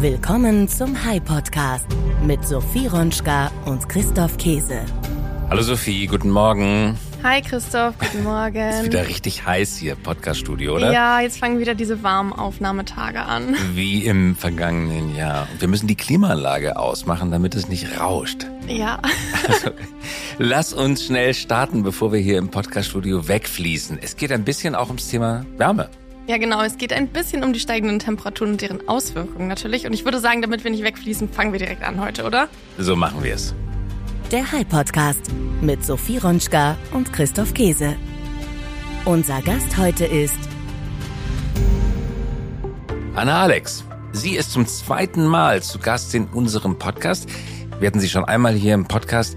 Willkommen zum High Podcast mit Sophie Ronschka und Christoph Käse. Hallo Sophie, guten Morgen. Hi Christoph, guten Morgen. Ist wieder richtig heiß hier, Podcaststudio, oder? Ja, jetzt fangen wieder diese warmen Aufnahmetage an. Wie im vergangenen Jahr. Und wir müssen die Klimaanlage ausmachen, damit es nicht rauscht. Ja. Also, lass uns schnell starten, bevor wir hier im Podcaststudio wegfließen. Es geht ein bisschen auch ums Thema Wärme. Ja, genau. Es geht ein bisschen um die steigenden Temperaturen und deren Auswirkungen natürlich. Und ich würde sagen, damit wir nicht wegfließen, fangen wir direkt an heute, oder? So machen wir es. Der High Podcast mit Sophie Ronschka und Christoph Käse. Unser Gast heute ist Anna Alex. Sie ist zum zweiten Mal zu Gast in unserem Podcast. Wir hatten sie schon einmal hier im Podcast.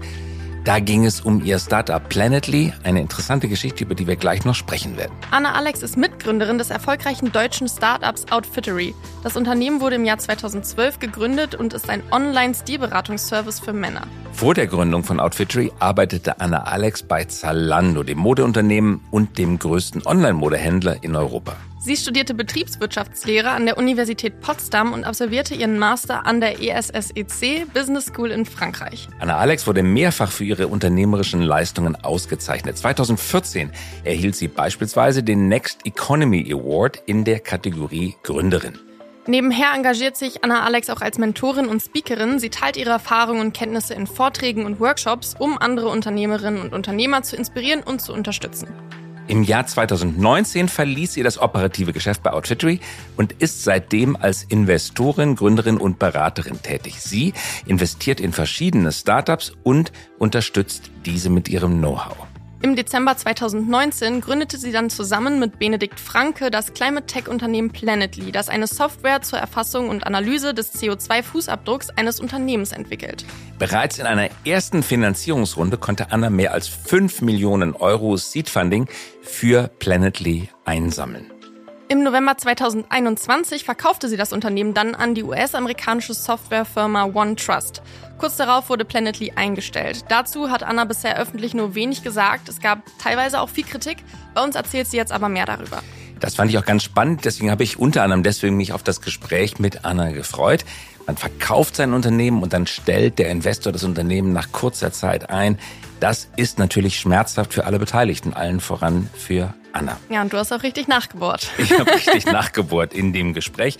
Da ging es um ihr Startup Planetly, eine interessante Geschichte, über die wir gleich noch sprechen werden. Anna Alex ist Mitgründerin des erfolgreichen deutschen Startups Outfittery. Das Unternehmen wurde im Jahr 2012 gegründet und ist ein Online-Stilberatungsservice für Männer. Vor der Gründung von Outfittery arbeitete Anna Alex bei Zalando, dem Modeunternehmen und dem größten Online-Modehändler in Europa. Sie studierte Betriebswirtschaftslehre an der Universität Potsdam und absolvierte ihren Master an der ESSEC Business School in Frankreich. Anna Alex wurde mehrfach für ihre unternehmerischen Leistungen ausgezeichnet. 2014 erhielt sie beispielsweise den Next Economy Award in der Kategorie Gründerin. Nebenher engagiert sich Anna Alex auch als Mentorin und Speakerin. Sie teilt ihre Erfahrungen und Kenntnisse in Vorträgen und Workshops, um andere Unternehmerinnen und Unternehmer zu inspirieren und zu unterstützen. Im Jahr 2019 verließ sie das operative Geschäft bei Outfittery und ist seitdem als Investorin, Gründerin und Beraterin tätig. Sie investiert in verschiedene Startups und unterstützt diese mit ihrem Know-how. Im Dezember 2019 gründete sie dann zusammen mit Benedikt Franke das Climate Tech-Unternehmen Planetly, das eine Software zur Erfassung und Analyse des CO2-Fußabdrucks eines Unternehmens entwickelt. Bereits in einer ersten Finanzierungsrunde konnte Anna mehr als 5 Millionen Euro Seed-Funding für Planetly einsammeln. Im November 2021 verkaufte sie das Unternehmen dann an die US-amerikanische Softwarefirma OneTrust. Kurz darauf wurde Planetly eingestellt. Dazu hat Anna bisher öffentlich nur wenig gesagt. Es gab teilweise auch viel Kritik. Bei uns erzählt sie jetzt aber mehr darüber. Das fand ich auch ganz spannend. Deswegen habe ich unter anderem deswegen mich auf das Gespräch mit Anna gefreut. Man verkauft sein Unternehmen und dann stellt der Investor das Unternehmen nach kurzer Zeit ein. Das ist natürlich schmerzhaft für alle Beteiligten, allen voran für Anna. Ja, und du hast auch richtig nachgebohrt. Ich habe richtig nachgebohrt in dem Gespräch.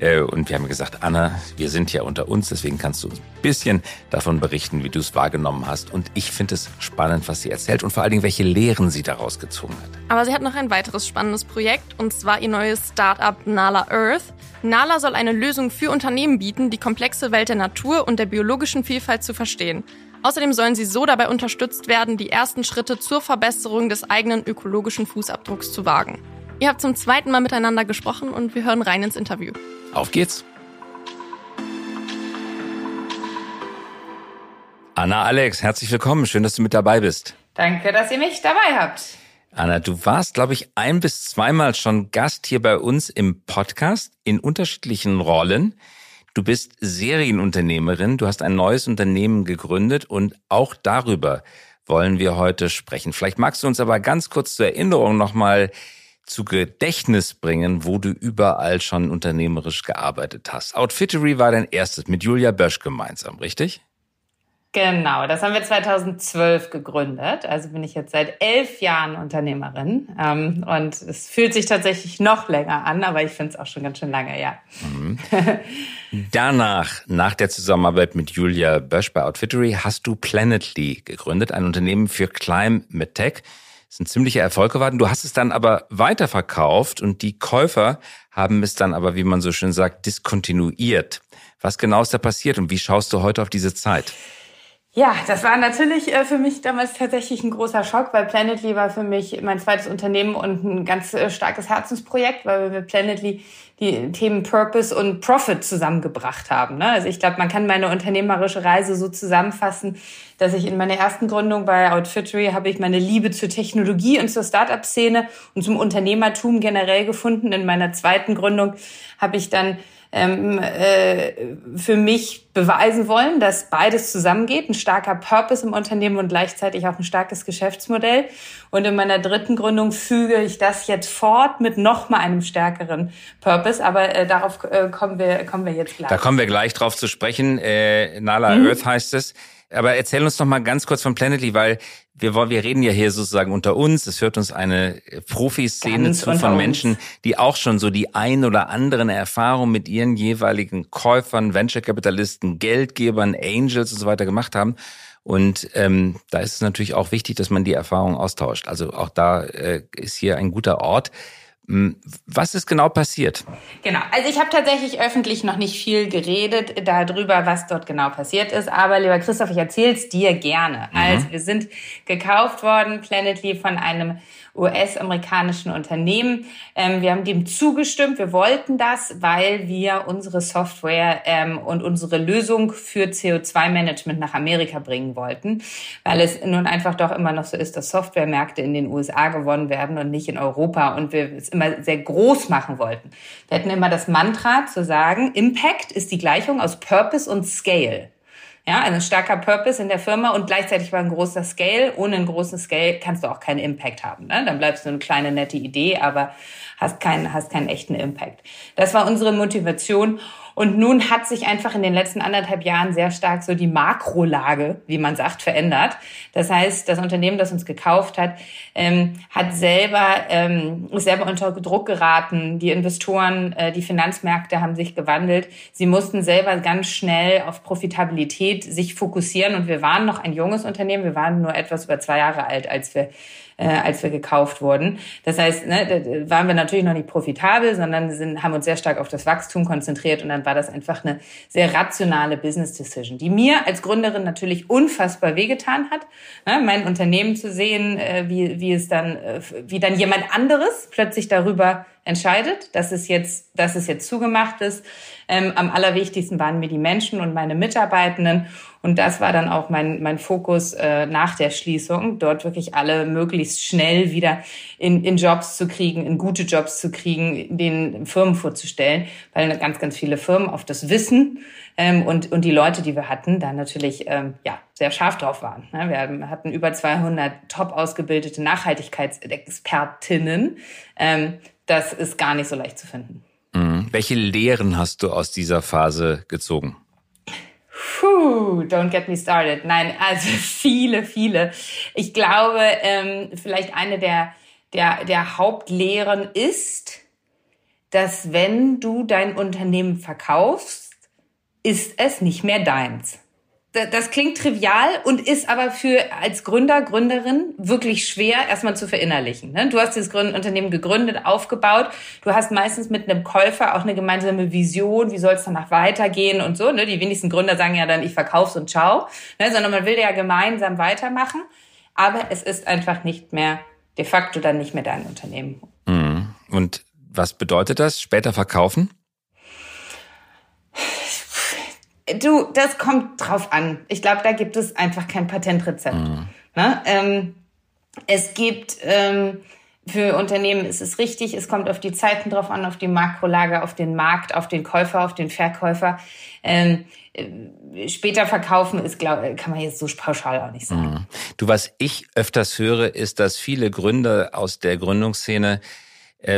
Äh, und wir haben gesagt, Anna, wir sind ja unter uns, deswegen kannst du uns ein bisschen davon berichten, wie du es wahrgenommen hast. Und ich finde es spannend, was sie erzählt und vor allen Dingen, welche Lehren sie daraus gezogen hat. Aber sie hat noch ein weiteres spannendes Projekt und zwar ihr neues Startup Nala Earth. Nala soll eine Lösung für Unternehmen bieten, die komplexe Welt der Natur und der biologischen Vielfalt zu verstehen. Außerdem sollen sie so dabei unterstützt werden, die ersten Schritte zur Verbesserung des eigenen ökologischen Fußabdrucks zu wagen. Ihr habt zum zweiten Mal miteinander gesprochen und wir hören rein ins Interview. Auf geht's! Anna Alex, herzlich willkommen. Schön, dass du mit dabei bist. Danke, dass ihr mich dabei habt. Anna, du warst, glaube ich, ein bis zweimal schon Gast hier bei uns im Podcast in unterschiedlichen Rollen. Du bist Serienunternehmerin, du hast ein neues Unternehmen gegründet und auch darüber wollen wir heute sprechen. Vielleicht magst du uns aber ganz kurz zur Erinnerung nochmal zu Gedächtnis bringen, wo du überall schon unternehmerisch gearbeitet hast. Outfittery war dein erstes mit Julia Bösch gemeinsam, richtig? Genau, das haben wir 2012 gegründet. Also bin ich jetzt seit elf Jahren Unternehmerin. Ähm, und es fühlt sich tatsächlich noch länger an, aber ich finde es auch schon ganz schön lange, ja. Mhm. Danach, nach der Zusammenarbeit mit Julia Bösch bei Outfittery, hast du Planetly gegründet, ein Unternehmen für Climate Tech. Das ist ein ziemlicher Erfolg geworden. Du hast es dann aber weiterverkauft und die Käufer haben es dann aber, wie man so schön sagt, diskontinuiert. Was genau ist da passiert und wie schaust du heute auf diese Zeit? Ja, das war natürlich äh, für mich damals tatsächlich ein großer Schock, weil Planetly war für mich mein zweites Unternehmen und ein ganz äh, starkes Herzensprojekt, weil wir mit Planetly die Themen Purpose und Profit zusammengebracht haben. Ne? Also ich glaube, man kann meine unternehmerische Reise so zusammenfassen, dass ich in meiner ersten Gründung bei Outfittery habe ich meine Liebe zur Technologie und zur Startup-Szene und zum Unternehmertum generell gefunden. In meiner zweiten Gründung habe ich dann ähm, äh, für mich beweisen wollen, dass beides zusammengeht, ein starker Purpose im Unternehmen und gleichzeitig auch ein starkes Geschäftsmodell. Und in meiner dritten Gründung füge ich das jetzt fort mit noch mal einem stärkeren Purpose aber äh, darauf äh, kommen wir kommen wir jetzt gleich. Da kommen wir gleich drauf zu sprechen. Äh, Nala mhm. Earth heißt es. Aber erzähl uns noch mal ganz kurz von Planetly, weil wir, wir reden ja hier sozusagen unter uns. Es hört uns eine Profiszene zu von Menschen, die auch schon so die ein oder anderen Erfahrungen mit ihren jeweiligen Käufern, Venture-Kapitalisten, Geldgebern, Angels und so weiter gemacht haben. Und ähm, da ist es natürlich auch wichtig, dass man die Erfahrungen austauscht. Also auch da äh, ist hier ein guter Ort. Hm, was ist genau passiert? Genau, also ich habe tatsächlich öffentlich noch nicht viel geredet darüber, was dort genau passiert ist. Aber lieber Christoph, ich erzähle es dir gerne. Mhm. Also wir sind gekauft worden, Planetly, von einem US-amerikanischen Unternehmen. Ähm, wir haben dem zugestimmt. Wir wollten das, weil wir unsere Software ähm, und unsere Lösung für CO2-Management nach Amerika bringen wollten, weil es nun einfach doch immer noch so ist, dass Softwaremärkte in den USA gewonnen werden und nicht in Europa und wir es immer sehr groß machen wollten. Wir hatten immer das Mantra zu sagen, Impact ist die Gleichung aus Purpose und Scale. Ja, also ein starker Purpose in der Firma und gleichzeitig war ein großer Scale. Ohne einen großen Scale kannst du auch keinen Impact haben. Ne? Dann bleibst du eine kleine nette Idee, aber hast keinen, hast keinen echten Impact. Das war unsere Motivation. Und nun hat sich einfach in den letzten anderthalb Jahren sehr stark so die Makrolage, wie man sagt, verändert. Das heißt, das Unternehmen, das uns gekauft hat, ähm, hat selber, ähm, ist selber unter Druck geraten. Die Investoren, äh, die Finanzmärkte haben sich gewandelt. Sie mussten selber ganz schnell auf Profitabilität sich fokussieren. Und wir waren noch ein junges Unternehmen. Wir waren nur etwas über zwei Jahre alt, als wir äh, als wir gekauft wurden. Das heißt, ne, waren wir natürlich noch nicht profitabel, sondern sind, haben uns sehr stark auf das Wachstum konzentriert und dann war das einfach eine sehr rationale Business Decision, die mir als Gründerin natürlich unfassbar wehgetan hat, ne, mein Unternehmen zu sehen, äh, wie, wie es dann, äh, wie dann jemand anderes plötzlich darüber entscheidet, dass es jetzt, dass es jetzt zugemacht ist. Ähm, am allerwichtigsten waren mir die Menschen und meine Mitarbeitenden. Und das war dann auch mein, mein Fokus äh, nach der Schließung, dort wirklich alle möglichst schnell wieder in, in Jobs zu kriegen, in gute Jobs zu kriegen, den Firmen vorzustellen, weil ganz, ganz viele Firmen auf das Wissen ähm, und, und die Leute, die wir hatten, da natürlich ähm, ja, sehr scharf drauf waren. Ne? Wir hatten über 200 top ausgebildete Nachhaltigkeitsexpertinnen. Ähm, das ist gar nicht so leicht zu finden. Mhm. Welche Lehren hast du aus dieser Phase gezogen? Puh, don't get me started. Nein, also viele, viele. Ich glaube, ähm, vielleicht eine der, der, der Hauptlehren ist, dass wenn du dein Unternehmen verkaufst, ist es nicht mehr deins das klingt trivial und ist aber für als Gründer, Gründerin wirklich schwer erstmal zu verinnerlichen. Ne? Du hast dieses Unternehmen gegründet, aufgebaut. Du hast meistens mit einem Käufer auch eine gemeinsame Vision, wie soll es danach weitergehen und so. Ne? Die wenigsten Gründer sagen ja dann, ich verkauf's und ciao, ne? sondern man will ja gemeinsam weitermachen. Aber es ist einfach nicht mehr, de facto dann nicht mehr dein Unternehmen. Mhm. Und was bedeutet das? Später verkaufen? Du, das kommt drauf an. Ich glaube, da gibt es einfach kein Patentrezept. Mhm. Ne? Ähm, es gibt ähm, für Unternehmen ist es richtig, es kommt auf die Zeiten drauf an, auf die Makrolage, auf den Markt, auf den Käufer, auf den Verkäufer. Ähm, äh, später verkaufen ist, glaube kann man jetzt so pauschal auch nicht sagen. Mhm. Du, was ich öfters höre, ist, dass viele Gründer aus der Gründungsszene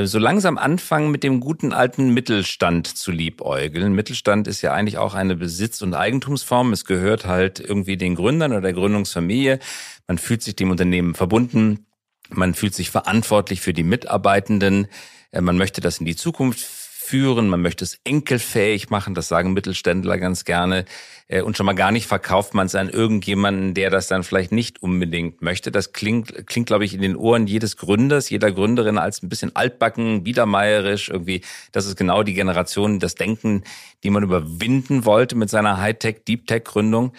so langsam anfangen, mit dem guten alten Mittelstand zu liebäugeln. Mittelstand ist ja eigentlich auch eine Besitz- und Eigentumsform. Es gehört halt irgendwie den Gründern oder der Gründungsfamilie. Man fühlt sich dem Unternehmen verbunden. Man fühlt sich verantwortlich für die Mitarbeitenden. Äh, man möchte das in die Zukunft führen, man möchte es enkelfähig machen, das sagen Mittelständler ganz gerne. Äh, und schon mal gar nicht verkauft man es an irgendjemanden, der das dann vielleicht nicht unbedingt möchte. Das klingt, klingt, glaube ich, in den Ohren jedes Gründers, jeder Gründerin als ein bisschen altbacken, biedermeierisch. Irgendwie, das ist genau die Generation, das Denken, die man überwinden wollte mit seiner Hightech, Deep Tech Gründung.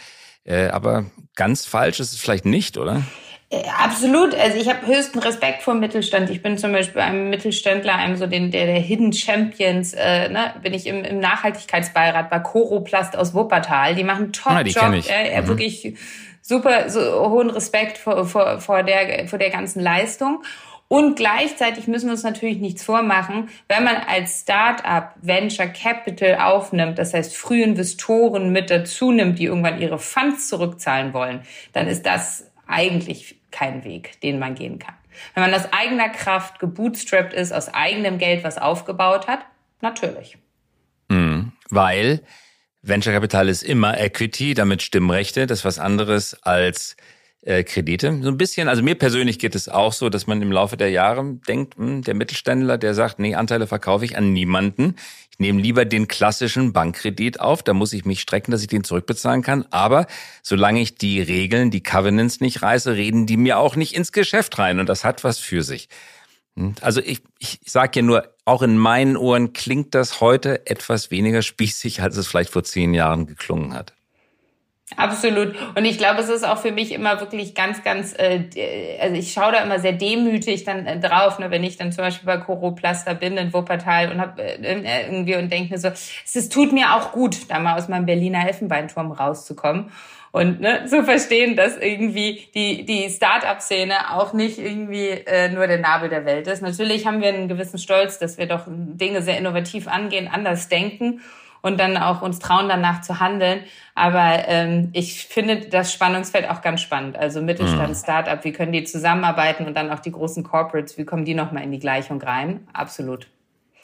Äh, aber ganz falsch ist es vielleicht nicht, oder? Äh, absolut. Also ich habe höchsten Respekt vor Mittelstand. Ich bin zum Beispiel einem Mittelständler, einem so den der, der Hidden Champions, äh, ne, bin ich im, im Nachhaltigkeitsbeirat bei Coroplast aus Wuppertal. Die machen top ah, Job, äh, mhm. wirklich super, so hohen Respekt vor, vor, vor der vor der ganzen Leistung. Und gleichzeitig müssen wir uns natürlich nichts vormachen, wenn man als Startup Venture Capital aufnimmt, das heißt Frühinvestoren mit dazu nimmt, die irgendwann ihre Funds zurückzahlen wollen, dann ist das eigentlich kein Weg, den man gehen kann. Wenn man aus eigener Kraft gebootstrapped ist, aus eigenem Geld was aufgebaut hat, natürlich. Mhm, weil Venture Capital ist immer Equity, damit Stimmrechte. Das ist was anderes als äh, Kredite. So ein bisschen, also mir persönlich geht es auch so, dass man im Laufe der Jahre denkt, mh, hm, der Mittelständler, der sagt, nee, Anteile verkaufe ich an niemanden. Ich nehme lieber den klassischen Bankkredit auf, da muss ich mich strecken, dass ich den zurückbezahlen kann. Aber solange ich die Regeln, die Covenants nicht reiße, reden die mir auch nicht ins Geschäft rein. Und das hat was für sich. Also ich, ich sage ja nur, auch in meinen Ohren klingt das heute etwas weniger spießig, als es vielleicht vor zehn Jahren geklungen hat. Absolut. Und ich glaube, es ist auch für mich immer wirklich ganz, ganz, äh, also ich schaue da immer sehr demütig dann äh, drauf, ne, wenn ich dann zum Beispiel bei Coroplaster bin in Wuppertal und hab äh, äh, irgendwie und denke mir so, es ist, tut mir auch gut, da mal aus meinem Berliner Elfenbeinturm rauszukommen und ne, zu verstehen, dass irgendwie die die Start-up-Szene auch nicht irgendwie äh, nur der Nabel der Welt ist. Natürlich haben wir einen gewissen Stolz, dass wir doch Dinge sehr innovativ angehen, anders denken und dann auch uns trauen, danach zu handeln. Aber ähm, ich finde das Spannungsfeld auch ganz spannend. Also Mittelstand, mhm. Startup, wie können die zusammenarbeiten und dann auch die großen Corporates, wie kommen die nochmal in die Gleichung rein? Absolut.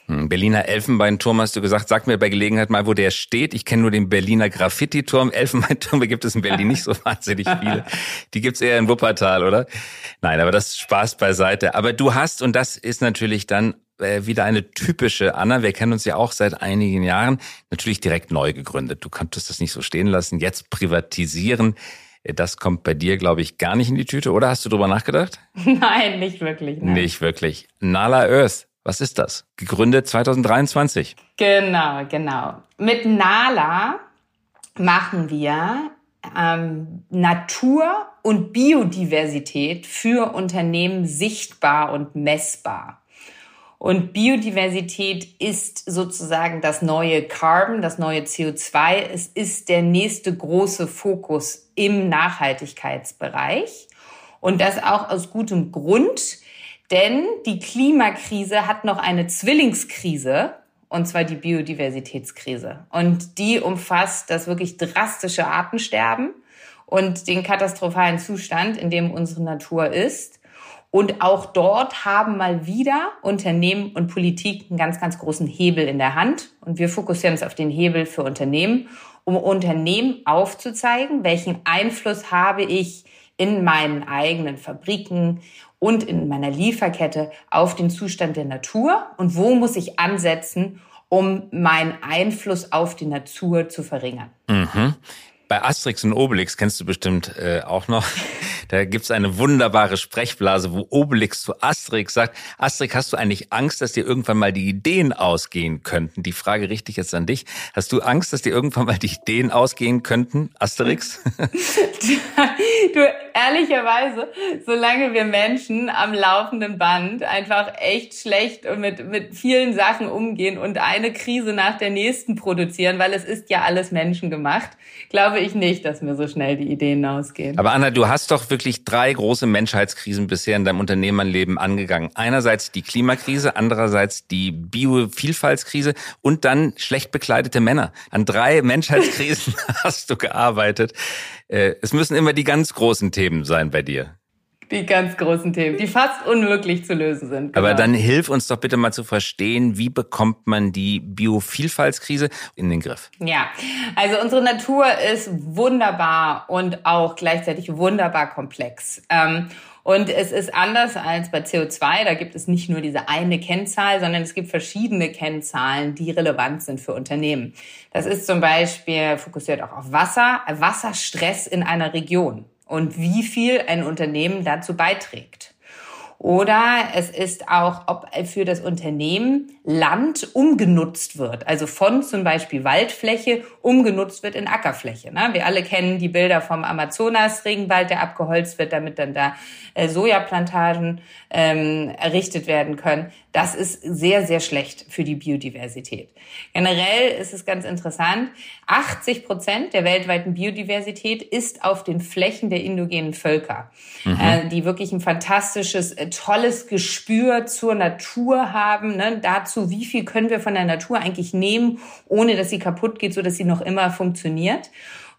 Hm, Berliner Elfenbeinturm hast du gesagt. Sag mir bei Gelegenheit mal, wo der steht. Ich kenne nur den Berliner Graffiti-Turm. Elfenbeintürme gibt es in Berlin nicht so wahnsinnig viele. Die gibt's eher in Wuppertal, oder? Nein, aber das Spaß beiseite. Aber du hast, und das ist natürlich dann äh, wieder eine typische Anna. Wir kennen uns ja auch seit einigen Jahren. Natürlich direkt neu gegründet. Du konntest das nicht so stehen lassen. Jetzt privatisieren. Äh, das kommt bei dir, glaube ich, gar nicht in die Tüte, oder? Hast du drüber nachgedacht? Nein, nicht wirklich. Nein. Nicht wirklich. Nala Earth, was ist das? Gegründet 2023. Genau, genau. Mit Nala machen wir ähm, Natur und Biodiversität für Unternehmen sichtbar und messbar. Und Biodiversität ist sozusagen das neue Carbon, das neue CO2. Es ist der nächste große Fokus im Nachhaltigkeitsbereich. Und das auch aus gutem Grund, denn die Klimakrise hat noch eine Zwillingskrise, und zwar die Biodiversitätskrise. Und die umfasst das wirklich drastische Artensterben und den katastrophalen Zustand, in dem unsere Natur ist. Und auch dort haben mal wieder Unternehmen und Politik einen ganz, ganz großen Hebel in der Hand. Und wir fokussieren uns auf den Hebel für Unternehmen, um Unternehmen aufzuzeigen, welchen Einfluss habe ich in meinen eigenen Fabriken und in meiner Lieferkette auf den Zustand der Natur und wo muss ich ansetzen, um meinen Einfluss auf die Natur zu verringern. Mhm. Bei Asterix und Obelix kennst du bestimmt äh, auch noch. Da gibt's eine wunderbare Sprechblase, wo Obelix zu Asterix sagt, Asterix, hast du eigentlich Angst, dass dir irgendwann mal die Ideen ausgehen könnten? Die Frage richte ich jetzt an dich. Hast du Angst, dass dir irgendwann mal die Ideen ausgehen könnten, Asterix? du, ehrlicherweise, solange wir Menschen am laufenden Band einfach echt schlecht und mit, mit vielen Sachen umgehen und eine Krise nach der nächsten produzieren, weil es ist ja alles menschengemacht, glaube ich nicht, dass mir so schnell die Ideen ausgehen. Aber Anna, du hast doch wirklich drei große Menschheitskrisen bisher in deinem Unternehmerleben angegangen. Einerseits die Klimakrise, andererseits die Biovielfaltskrise und dann schlecht bekleidete Männer. An drei Menschheitskrisen hast du gearbeitet. Äh, es müssen immer die ganz großen Themen sein bei dir. Die ganz großen Themen, die fast unmöglich zu lösen sind. Genau. Aber dann hilf uns doch bitte mal zu verstehen, wie bekommt man die Biovielfaltskrise in den Griff? Ja, also unsere Natur ist wunderbar und auch gleichzeitig wunderbar komplex. Ähm, und es ist anders als bei CO2. Da gibt es nicht nur diese eine Kennzahl, sondern es gibt verschiedene Kennzahlen, die relevant sind für Unternehmen. Das ist zum Beispiel fokussiert auch auf Wasser, Wasserstress in einer Region und wie viel ein Unternehmen dazu beiträgt. Oder es ist auch, ob für das Unternehmen Land umgenutzt wird, also von zum Beispiel Waldfläche umgenutzt wird in Ackerfläche. Ne? Wir alle kennen die Bilder vom Amazonas-Regenwald, der abgeholzt wird, damit dann da äh, Sojaplantagen ähm, errichtet werden können. Das ist sehr, sehr schlecht für die Biodiversität. Generell ist es ganz interessant, 80 Prozent der weltweiten Biodiversität ist auf den Flächen der indogenen Völker, mhm. äh, die wirklich ein fantastisches, äh, tolles Gespür zur Natur haben, ne? dazu, wie viel können wir von der Natur eigentlich nehmen, ohne dass sie kaputt geht, so dass sie noch immer funktioniert.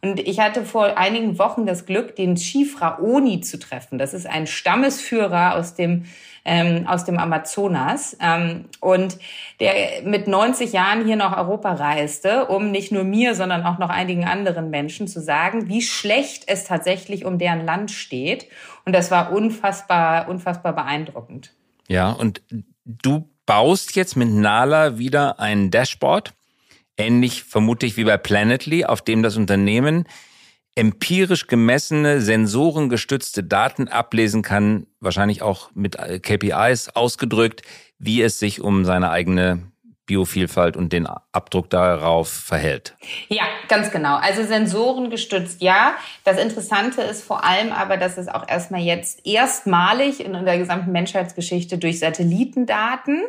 Und ich hatte vor einigen Wochen das Glück, den Chief Raoni zu treffen. Das ist ein Stammesführer aus dem ähm, aus dem Amazonas ähm, und der mit 90 Jahren hier nach Europa reiste, um nicht nur mir, sondern auch noch einigen anderen Menschen zu sagen, wie schlecht es tatsächlich um deren Land steht. Und das war unfassbar, unfassbar beeindruckend. Ja, und du baust jetzt mit Nala wieder ein Dashboard, ähnlich vermutlich wie bei Planetly, auf dem das Unternehmen empirisch gemessene, sensorengestützte Daten ablesen kann, wahrscheinlich auch mit KPIs ausgedrückt, wie es sich um seine eigene Biovielfalt und den Abdruck darauf verhält. Ja, ganz genau. Also Sensoren gestützt, ja. Das Interessante ist vor allem aber, dass es auch erstmal jetzt erstmalig in der gesamten Menschheitsgeschichte durch Satellitendaten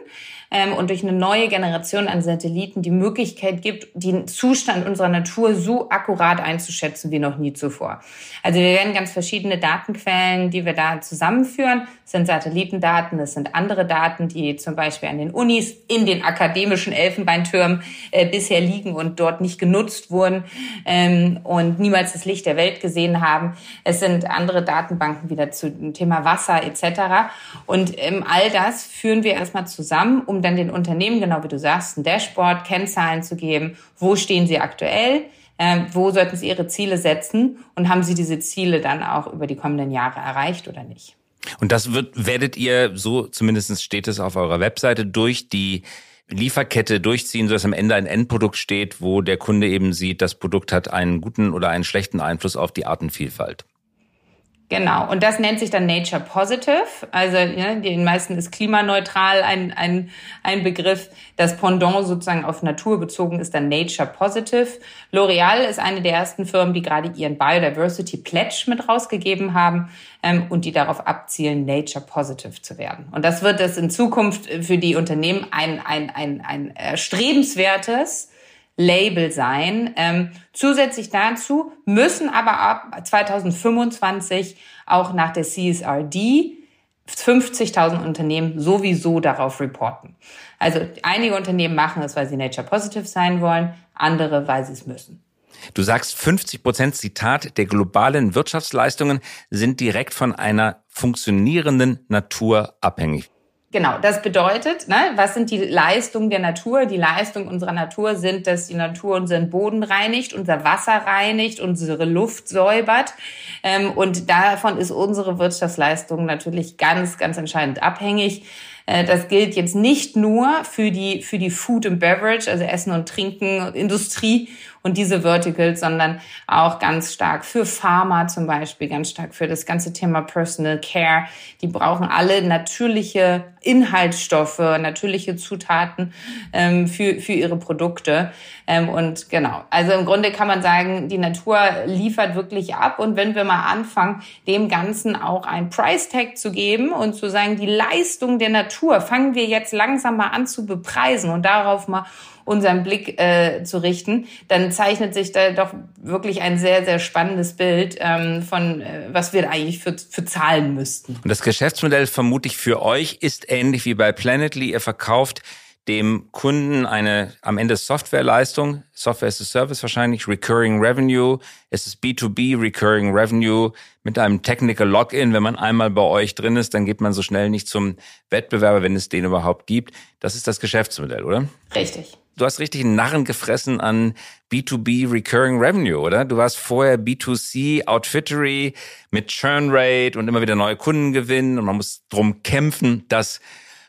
ähm, und durch eine neue Generation an Satelliten die Möglichkeit gibt, den Zustand unserer Natur so akkurat einzuschätzen wie noch nie zuvor. Also wir werden ganz verschiedene Datenquellen, die wir da zusammenführen. Es sind Satellitendaten, es sind andere Daten, die zum Beispiel an den Unis in den akademischen Elfenbeintürmen äh, bisher liegen und dort nicht genutzt wurden ähm, und niemals das Licht der Welt gesehen haben. Es sind andere Datenbanken wieder zu dem Thema Wasser etc. Und ähm, all das führen wir erstmal zusammen, um dann den Unternehmen, genau wie du sagst, ein Dashboard, Kennzahlen zu geben. Wo stehen sie aktuell? Ähm, wo sollten sie ihre Ziele setzen? Und haben sie diese Ziele dann auch über die kommenden Jahre erreicht oder nicht? Und das wird, werdet ihr, so zumindest steht es auf eurer Webseite, durch die Lieferkette durchziehen, sodass am Ende ein Endprodukt steht, wo der Kunde eben sieht, das Produkt hat einen guten oder einen schlechten Einfluss auf die Artenvielfalt. Genau, und das nennt sich dann Nature Positive. Also ja, den meisten ist klimaneutral ein, ein, ein Begriff. Das Pendant sozusagen auf Natur bezogen ist dann Nature Positive. L'Oreal ist eine der ersten Firmen, die gerade ihren Biodiversity Pledge mit rausgegeben haben ähm, und die darauf abzielen, Nature Positive zu werden. Und das wird es in Zukunft für die Unternehmen ein, ein, ein, ein erstrebenswertes Label sein. Ähm, zusätzlich dazu müssen aber ab 2025 auch nach der CSRD 50.000 Unternehmen sowieso darauf reporten. Also einige Unternehmen machen es, weil sie Nature Positive sein wollen, andere, weil sie es müssen. Du sagst, 50 Prozent Zitat der globalen Wirtschaftsleistungen sind direkt von einer funktionierenden Natur abhängig. Genau, das bedeutet, ne, was sind die Leistungen der Natur? Die Leistungen unserer Natur sind, dass die Natur unseren Boden reinigt, unser Wasser reinigt, unsere Luft säubert. Ähm, und davon ist unsere Wirtschaftsleistung natürlich ganz, ganz entscheidend abhängig. Äh, das gilt jetzt nicht nur für die, für die Food and Beverage, also Essen und Trinken Industrie und diese Verticals, sondern auch ganz stark für Pharma zum Beispiel, ganz stark für das ganze Thema Personal Care. Die brauchen alle natürliche Inhaltsstoffe, natürliche Zutaten ähm, für, für ihre Produkte. Ähm, und genau, also im Grunde kann man sagen, die Natur liefert wirklich ab. Und wenn wir mal anfangen, dem Ganzen auch ein Price Tag zu geben und zu sagen, die Leistung der Natur fangen wir jetzt langsam mal an zu bepreisen und darauf mal unseren Blick äh, zu richten, dann zeichnet sich da doch wirklich ein sehr, sehr spannendes Bild ähm, von, äh, was wir eigentlich für, für zahlen müssten. Und das Geschäftsmodell vermutlich für euch ist ähnlich wie bei Planetly. Ihr verkauft dem Kunden eine am Ende Softwareleistung, Software as a Service wahrscheinlich, Recurring Revenue. Es ist B2B Recurring Revenue mit einem Technical Login. Wenn man einmal bei euch drin ist, dann geht man so schnell nicht zum Wettbewerber, wenn es den überhaupt gibt. Das ist das Geschäftsmodell, oder? Richtig du hast richtig einen Narren gefressen an B2B Recurring Revenue, oder? Du warst vorher B2C Outfittery mit Churn Rate und immer wieder neue Kunden gewinnen und man muss drum kämpfen, dass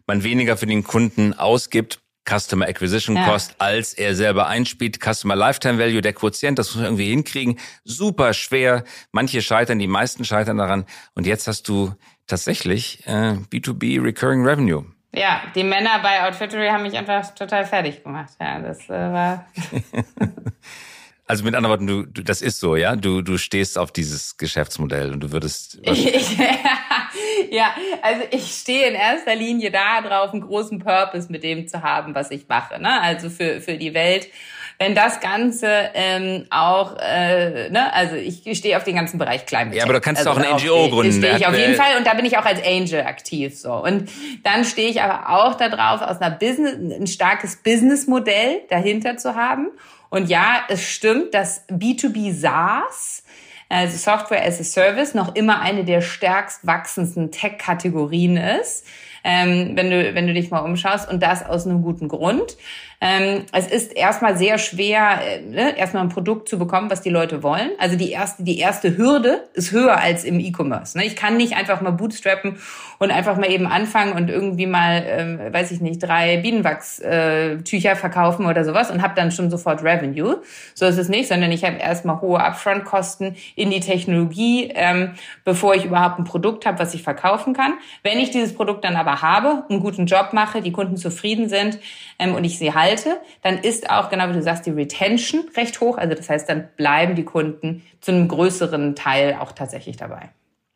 man weniger für den Kunden ausgibt. Customer Acquisition Cost, ja. als er selber einspielt. Customer Lifetime Value, der Quotient, das muss man irgendwie hinkriegen. Super schwer. Manche scheitern, die meisten scheitern daran. Und jetzt hast du tatsächlich äh, B2B Recurring Revenue. Ja, die Männer bei Outfittery haben mich einfach total fertig gemacht. Ja, das äh, war. also mit anderen Worten, du, du, das ist so, ja? Du, du stehst auf dieses Geschäftsmodell und du würdest. ja, also ich stehe in erster Linie da drauf, einen großen Purpose mit dem zu haben, was ich mache. Ne? Also für, für die Welt wenn das Ganze ähm, auch, äh, ne, also ich stehe auf den ganzen Bereich Climate Ja, aber du kannst also auch eine NGO gründen. Stehe ich auf jeden Fall und da bin ich auch als Angel aktiv so. Und dann stehe ich aber auch darauf, aus einer Business, ein starkes Businessmodell dahinter zu haben. Und ja, es stimmt, dass B2B SaaS also Software as a Service, noch immer eine der stärkst wachsendsten Tech-Kategorien ist, ähm, wenn, du, wenn du dich mal umschaust und das aus einem guten Grund. Ähm, es ist erstmal sehr schwer, äh, ne, erstmal ein Produkt zu bekommen, was die Leute wollen. Also die erste, die erste Hürde ist höher als im E-Commerce. Ne? Ich kann nicht einfach mal bootstrappen und einfach mal eben anfangen und irgendwie mal, ähm, weiß ich nicht, drei Bienenwachstücher äh, verkaufen oder sowas und habe dann schon sofort Revenue. So ist es nicht, sondern ich habe erstmal hohe Upfront-Kosten in die Technologie, ähm, bevor ich überhaupt ein Produkt habe, was ich verkaufen kann. Wenn ich dieses Produkt dann aber habe, einen guten Job mache, die Kunden zufrieden sind ähm, und ich sie halte, halte, dann ist auch, genau wie du sagst, die Retention recht hoch. Also das heißt, dann bleiben die Kunden zu einem größeren Teil auch tatsächlich dabei.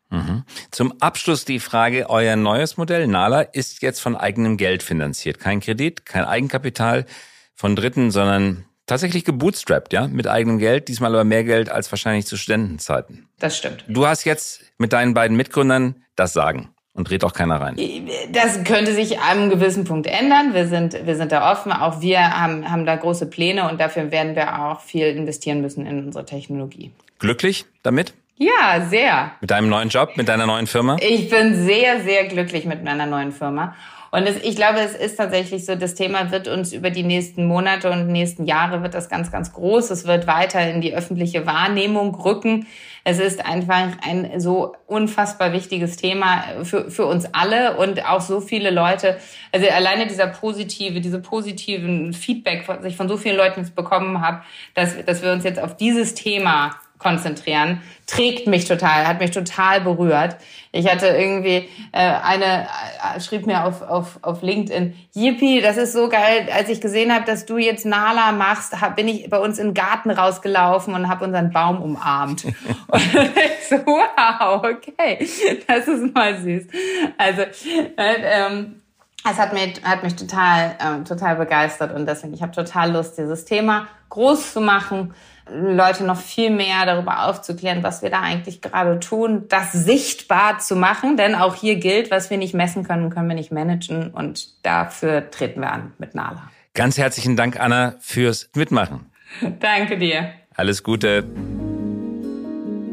Mhm. Zum Abschluss die Frage, euer neues Modell Nala ist jetzt von eigenem Geld finanziert. Kein Kredit, kein Eigenkapital von Dritten, sondern tatsächlich gebootstrapped, ja, mit eigenem Geld, diesmal aber mehr Geld als wahrscheinlich zu Studentenzeiten. Das stimmt. Du hast jetzt mit deinen beiden Mitgründern das Sagen und dreht auch keiner rein. Das könnte sich an einem gewissen Punkt ändern. Wir sind, wir sind da offen. Auch wir haben, haben da große Pläne und dafür werden wir auch viel investieren müssen in unsere Technologie. Glücklich damit? Ja, sehr. Mit deinem neuen Job, mit deiner neuen Firma? Ich bin sehr, sehr glücklich mit meiner neuen Firma. Und es, ich glaube, es ist tatsächlich so, das Thema wird uns über die nächsten Monate und nächsten Jahre wird das ganz, ganz groß. Es wird weiter in die öffentliche Wahrnehmung rücken. Es ist einfach ein so unfassbar wichtiges Thema für, für uns alle und auch so viele Leute. Also alleine dieser positive, diese positiven Feedback, was ich von so vielen Leuten bekommen habe, dass, dass wir uns jetzt auf dieses Thema konzentrieren, trägt mich total, hat mich total berührt. Ich hatte irgendwie äh, eine äh, schrieb mir auf, auf, auf LinkedIn, Yippie, das ist so geil. Als ich gesehen habe, dass du jetzt Nala machst, hab, bin ich bei uns in den Garten rausgelaufen und habe unseren Baum umarmt. und ich so, wow, okay, das ist mal süß. Also äh, ähm, es hat mich, hat mich total, äh, total begeistert und deswegen, ich habe total Lust, dieses Thema groß zu machen Leute noch viel mehr darüber aufzuklären, was wir da eigentlich gerade tun, das sichtbar zu machen, denn auch hier gilt, was wir nicht messen können, können wir nicht managen und dafür treten wir an mit Nala. Ganz herzlichen Dank, Anna, fürs Mitmachen. Danke dir. Alles Gute.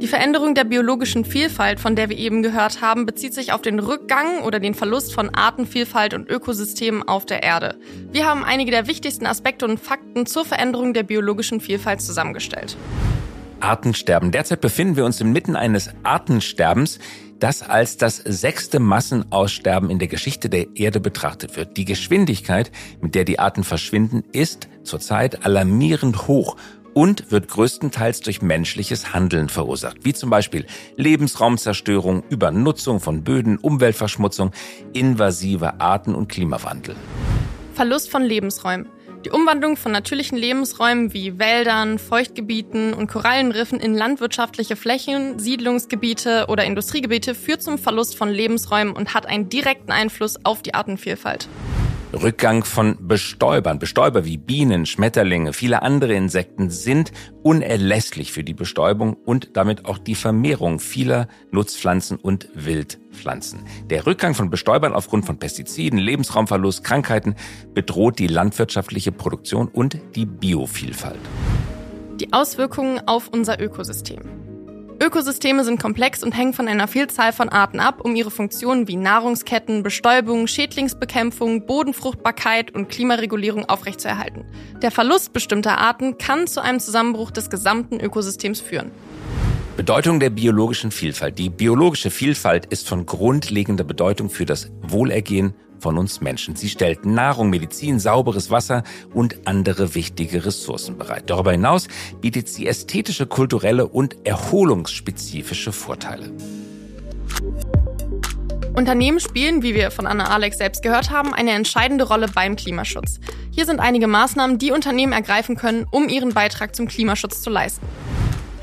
Die Veränderung der biologischen Vielfalt, von der wir eben gehört haben, bezieht sich auf den Rückgang oder den Verlust von Artenvielfalt und Ökosystemen auf der Erde. Wir haben einige der wichtigsten Aspekte und Fakten zur Veränderung der biologischen Vielfalt zusammengestellt. Artensterben. Derzeit befinden wir uns inmitten eines Artensterbens, das als das sechste Massenaussterben in der Geschichte der Erde betrachtet wird. Die Geschwindigkeit, mit der die Arten verschwinden, ist zurzeit alarmierend hoch und wird größtenteils durch menschliches Handeln verursacht, wie zum Beispiel Lebensraumzerstörung, Übernutzung von Böden, Umweltverschmutzung, invasive Arten und Klimawandel. Verlust von Lebensräumen. Die Umwandlung von natürlichen Lebensräumen wie Wäldern, Feuchtgebieten und Korallenriffen in landwirtschaftliche Flächen, Siedlungsgebiete oder Industriegebiete führt zum Verlust von Lebensräumen und hat einen direkten Einfluss auf die Artenvielfalt. Rückgang von Bestäubern. Bestäuber wie Bienen, Schmetterlinge, viele andere Insekten sind unerlässlich für die Bestäubung und damit auch die Vermehrung vieler Nutzpflanzen und Wildpflanzen. Der Rückgang von Bestäubern aufgrund von Pestiziden, Lebensraumverlust, Krankheiten bedroht die landwirtschaftliche Produktion und die Biovielfalt. Die Auswirkungen auf unser Ökosystem. Ökosysteme sind komplex und hängen von einer Vielzahl von Arten ab, um ihre Funktionen wie Nahrungsketten, Bestäubung, Schädlingsbekämpfung, Bodenfruchtbarkeit und Klimaregulierung aufrechtzuerhalten. Der Verlust bestimmter Arten kann zu einem Zusammenbruch des gesamten Ökosystems führen. Bedeutung der biologischen Vielfalt. Die biologische Vielfalt ist von grundlegender Bedeutung für das Wohlergehen von uns Menschen. Sie stellt Nahrung, Medizin, sauberes Wasser und andere wichtige Ressourcen bereit. Darüber hinaus bietet sie ästhetische, kulturelle und erholungsspezifische Vorteile. Unternehmen spielen, wie wir von Anna Alex selbst gehört haben, eine entscheidende Rolle beim Klimaschutz. Hier sind einige Maßnahmen, die Unternehmen ergreifen können, um ihren Beitrag zum Klimaschutz zu leisten.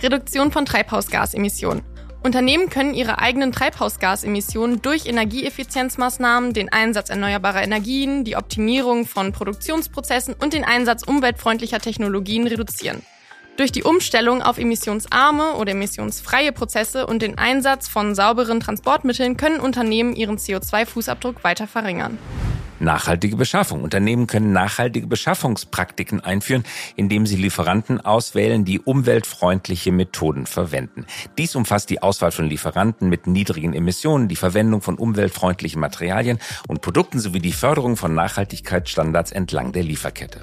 Reduktion von Treibhausgasemissionen. Unternehmen können ihre eigenen Treibhausgasemissionen durch Energieeffizienzmaßnahmen, den Einsatz erneuerbarer Energien, die Optimierung von Produktionsprozessen und den Einsatz umweltfreundlicher Technologien reduzieren. Durch die Umstellung auf emissionsarme oder emissionsfreie Prozesse und den Einsatz von sauberen Transportmitteln können Unternehmen ihren CO2-Fußabdruck weiter verringern. Nachhaltige Beschaffung. Unternehmen können nachhaltige Beschaffungspraktiken einführen, indem sie Lieferanten auswählen, die umweltfreundliche Methoden verwenden. Dies umfasst die Auswahl von Lieferanten mit niedrigen Emissionen, die Verwendung von umweltfreundlichen Materialien und Produkten sowie die Förderung von Nachhaltigkeitsstandards entlang der Lieferkette.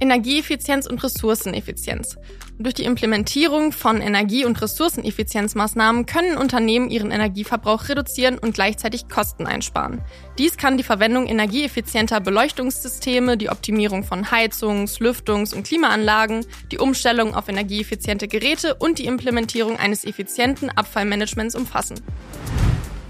Energieeffizienz und Ressourceneffizienz. Durch die Implementierung von Energie- und Ressourceneffizienzmaßnahmen können Unternehmen ihren Energieverbrauch reduzieren und gleichzeitig Kosten einsparen. Dies kann die Verwendung energieeffizienter Beleuchtungssysteme, die Optimierung von Heizungs-, Lüftungs- und Klimaanlagen, die Umstellung auf energieeffiziente Geräte und die Implementierung eines effizienten Abfallmanagements umfassen.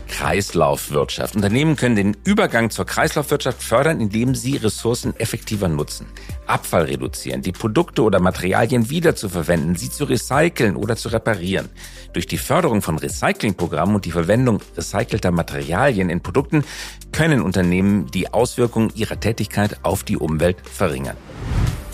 Kreislaufwirtschaft. Unternehmen können den Übergang zur Kreislaufwirtschaft fördern, indem sie Ressourcen effektiver nutzen, Abfall reduzieren, die Produkte oder Materialien wiederzuverwenden, sie zu recyceln oder zu reparieren. Durch die Förderung von Recyclingprogrammen und die Verwendung recycelter Materialien in Produkten können Unternehmen die Auswirkungen ihrer Tätigkeit auf die Umwelt verringern.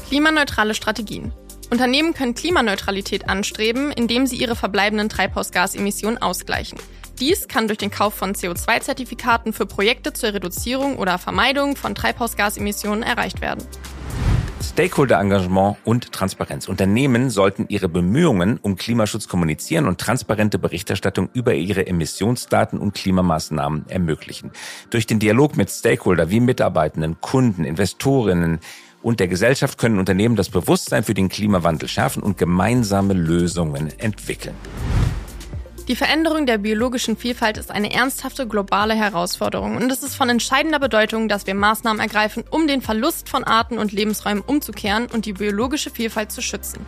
Klimaneutrale Strategien. Unternehmen können Klimaneutralität anstreben, indem sie ihre verbleibenden Treibhausgasemissionen ausgleichen. Dies kann durch den Kauf von CO2-Zertifikaten für Projekte zur Reduzierung oder Vermeidung von Treibhausgasemissionen erreicht werden. Stakeholder-Engagement und Transparenz. Unternehmen sollten ihre Bemühungen um Klimaschutz kommunizieren und transparente Berichterstattung über ihre Emissionsdaten und Klimamaßnahmen ermöglichen. Durch den Dialog mit Stakeholder wie Mitarbeitenden, Kunden, Investorinnen und der Gesellschaft können Unternehmen das Bewusstsein für den Klimawandel schärfen und gemeinsame Lösungen entwickeln. Die Veränderung der biologischen Vielfalt ist eine ernsthafte globale Herausforderung und es ist von entscheidender Bedeutung, dass wir Maßnahmen ergreifen, um den Verlust von Arten und Lebensräumen umzukehren und die biologische Vielfalt zu schützen.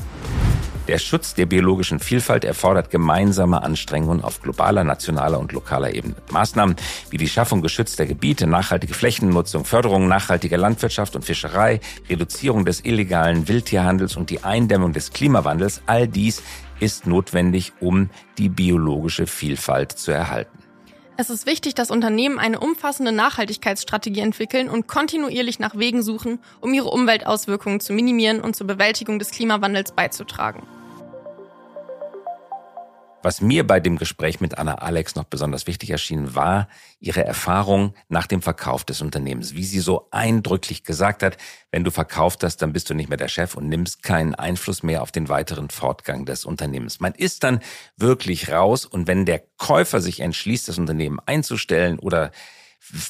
Der Schutz der biologischen Vielfalt erfordert gemeinsame Anstrengungen auf globaler, nationaler und lokaler Ebene. Maßnahmen wie die Schaffung geschützter Gebiete, nachhaltige Flächennutzung, Förderung nachhaltiger Landwirtschaft und Fischerei, Reduzierung des illegalen Wildtierhandels und die Eindämmung des Klimawandels, all dies ist notwendig, um die biologische Vielfalt zu erhalten. Es ist wichtig, dass Unternehmen eine umfassende Nachhaltigkeitsstrategie entwickeln und kontinuierlich nach Wegen suchen, um ihre Umweltauswirkungen zu minimieren und zur Bewältigung des Klimawandels beizutragen. Was mir bei dem Gespräch mit Anna Alex noch besonders wichtig erschien, war ihre Erfahrung nach dem Verkauf des Unternehmens. Wie sie so eindrücklich gesagt hat, wenn du verkauft hast, dann bist du nicht mehr der Chef und nimmst keinen Einfluss mehr auf den weiteren Fortgang des Unternehmens. Man ist dann wirklich raus und wenn der Käufer sich entschließt, das Unternehmen einzustellen oder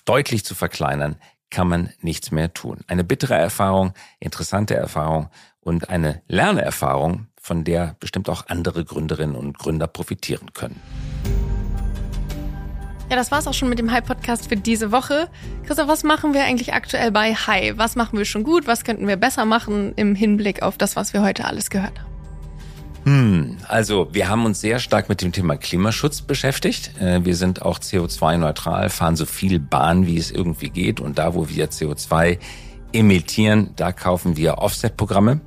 deutlich zu verkleinern, kann man nichts mehr tun. Eine bittere Erfahrung, interessante Erfahrung und eine Lernerfahrung, von der bestimmt auch andere Gründerinnen und Gründer profitieren können. Ja, das war's auch schon mit dem Hi-Podcast für diese Woche. Christoph, was machen wir eigentlich aktuell bei Hi? Was machen wir schon gut? Was könnten wir besser machen im Hinblick auf das, was wir heute alles gehört haben? Hm, also wir haben uns sehr stark mit dem Thema Klimaschutz beschäftigt. Äh, wir sind auch CO2-neutral, fahren so viel Bahn, wie es irgendwie geht. Und da, wo wir CO2 emittieren, da kaufen wir Offset-Programme.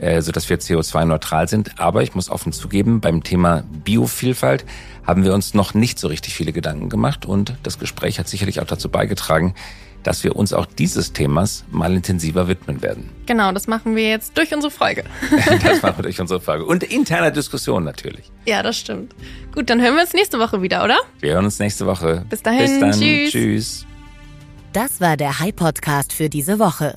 Äh, so dass wir CO2-neutral sind. Aber ich muss offen zugeben, beim Thema Biovielfalt haben wir uns noch nicht so richtig viele Gedanken gemacht und das Gespräch hat sicherlich auch dazu beigetragen, dass wir uns auch dieses Themas mal intensiver widmen werden. Genau, das machen wir jetzt durch unsere Folge. das machen wir durch unsere Folge. Und interne Diskussion natürlich. Ja, das stimmt. Gut, dann hören wir uns nächste Woche wieder, oder? Wir hören uns nächste Woche. Bis dahin. Bis dann. Tschüss. Tschüss. Das war der High Podcast für diese Woche.